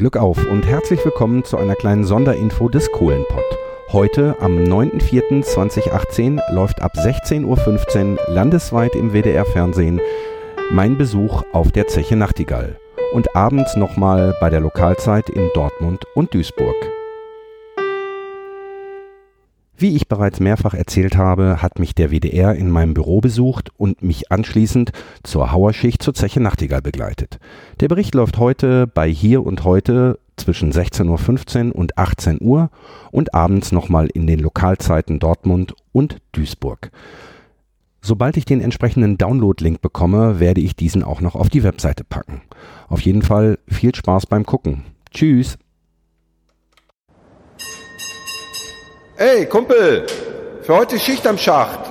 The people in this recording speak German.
Glück auf und herzlich willkommen zu einer kleinen Sonderinfo des Kohlenpott. Heute am 9.04.2018 läuft ab 16.15 Uhr landesweit im WDR-Fernsehen mein Besuch auf der Zeche Nachtigall und abends nochmal bei der Lokalzeit in Dortmund und Duisburg. Wie ich bereits mehrfach erzählt habe, hat mich der WDR in meinem Büro besucht und mich anschließend zur Hauerschicht zur Zeche Nachtigall begleitet. Der Bericht läuft heute bei Hier und Heute zwischen 16.15 Uhr und 18 Uhr und abends nochmal in den Lokalzeiten Dortmund und Duisburg. Sobald ich den entsprechenden Download-Link bekomme, werde ich diesen auch noch auf die Webseite packen. Auf jeden Fall viel Spaß beim Gucken. Tschüss! Ey, Kumpel, für heute Schicht am Schacht.